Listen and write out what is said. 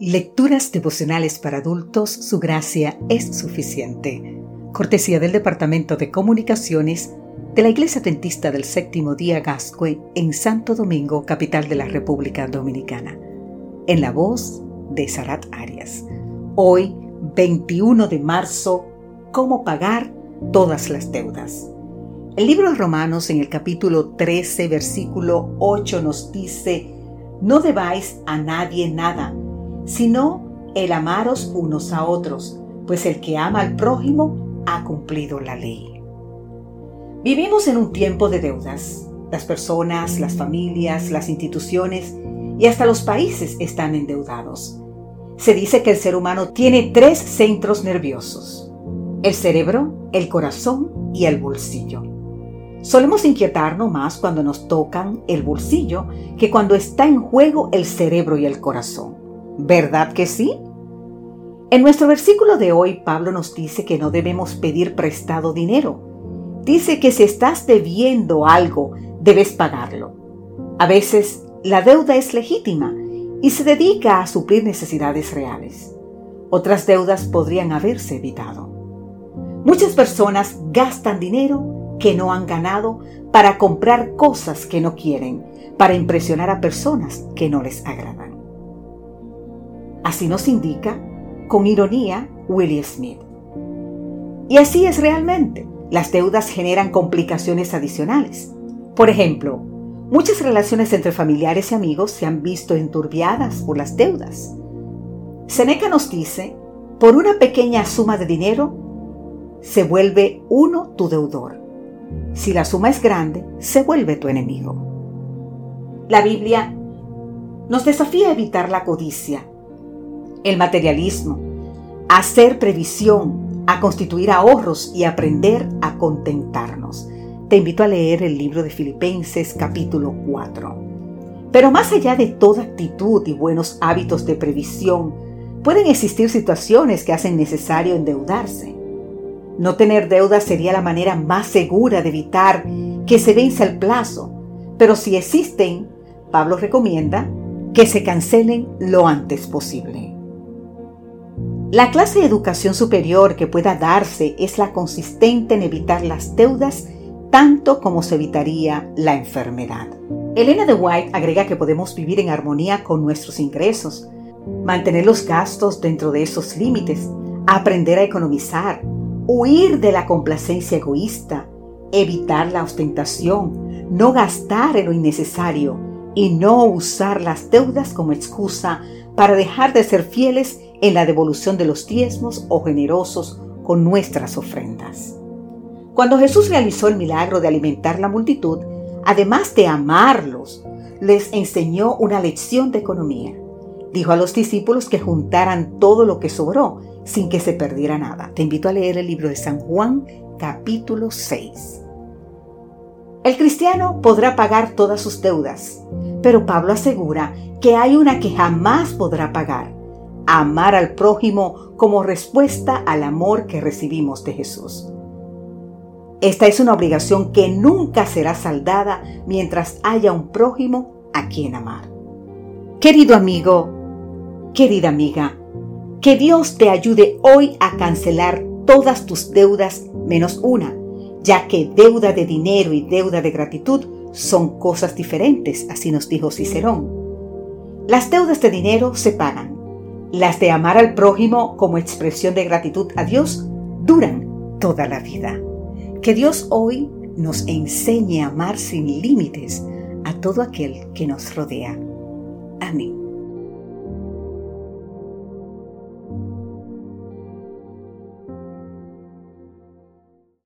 Lecturas devocionales para adultos, su gracia es suficiente. Cortesía del Departamento de Comunicaciones de la Iglesia Adventista del Séptimo Día Gascue en Santo Domingo, capital de la República Dominicana. En la voz de Sarat Arias. Hoy, 21 de marzo, ¿cómo pagar todas las deudas? El libro de Romanos en el capítulo 13, versículo 8 nos dice, no debáis a nadie nada sino el amaros unos a otros, pues el que ama al prójimo ha cumplido la ley. Vivimos en un tiempo de deudas. Las personas, las familias, las instituciones y hasta los países están endeudados. Se dice que el ser humano tiene tres centros nerviosos. El cerebro, el corazón y el bolsillo. Solemos inquietarnos más cuando nos tocan el bolsillo que cuando está en juego el cerebro y el corazón. ¿Verdad que sí? En nuestro versículo de hoy, Pablo nos dice que no debemos pedir prestado dinero. Dice que si estás debiendo algo, debes pagarlo. A veces, la deuda es legítima y se dedica a suplir necesidades reales. Otras deudas podrían haberse evitado. Muchas personas gastan dinero que no han ganado para comprar cosas que no quieren, para impresionar a personas que no les agradan. Así nos indica, con ironía, Willie Smith. Y así es realmente. Las deudas generan complicaciones adicionales. Por ejemplo, muchas relaciones entre familiares y amigos se han visto enturbiadas por las deudas. Seneca nos dice, por una pequeña suma de dinero, se vuelve uno tu deudor. Si la suma es grande, se vuelve tu enemigo. La Biblia nos desafía a evitar la codicia, el materialismo, hacer previsión, a constituir ahorros y aprender a contentarnos. Te invito a leer el libro de Filipenses capítulo 4. Pero más allá de toda actitud y buenos hábitos de previsión, pueden existir situaciones que hacen necesario endeudarse. No tener deuda sería la manera más segura de evitar que se vence el plazo, pero si existen, Pablo recomienda que se cancelen lo antes posible. La clase de educación superior que pueda darse es la consistente en evitar las deudas tanto como se evitaría la enfermedad. Elena de White agrega que podemos vivir en armonía con nuestros ingresos, mantener los gastos dentro de esos límites, aprender a economizar, huir de la complacencia egoísta, evitar la ostentación, no gastar en lo innecesario y no usar las deudas como excusa para dejar de ser fieles en la devolución de los diezmos o generosos con nuestras ofrendas. Cuando Jesús realizó el milagro de alimentar la multitud, además de amarlos, les enseñó una lección de economía. Dijo a los discípulos que juntaran todo lo que sobró sin que se perdiera nada. Te invito a leer el libro de San Juan capítulo 6. El cristiano podrá pagar todas sus deudas, pero Pablo asegura que hay una que jamás podrá pagar amar al prójimo como respuesta al amor que recibimos de Jesús. Esta es una obligación que nunca será saldada mientras haya un prójimo a quien amar. Querido amigo, querida amiga, que Dios te ayude hoy a cancelar todas tus deudas menos una, ya que deuda de dinero y deuda de gratitud son cosas diferentes, así nos dijo Cicerón. Las deudas de dinero se pagan, las de amar al prójimo como expresión de gratitud a Dios duran toda la vida. Que Dios hoy nos enseñe a amar sin límites a todo aquel que nos rodea. Amén.